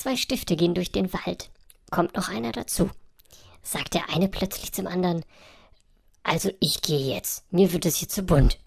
Zwei Stifte gehen durch den Wald. Kommt noch einer dazu. Sagt der eine plötzlich zum anderen, also ich gehe jetzt, mir wird es hier zu bunt.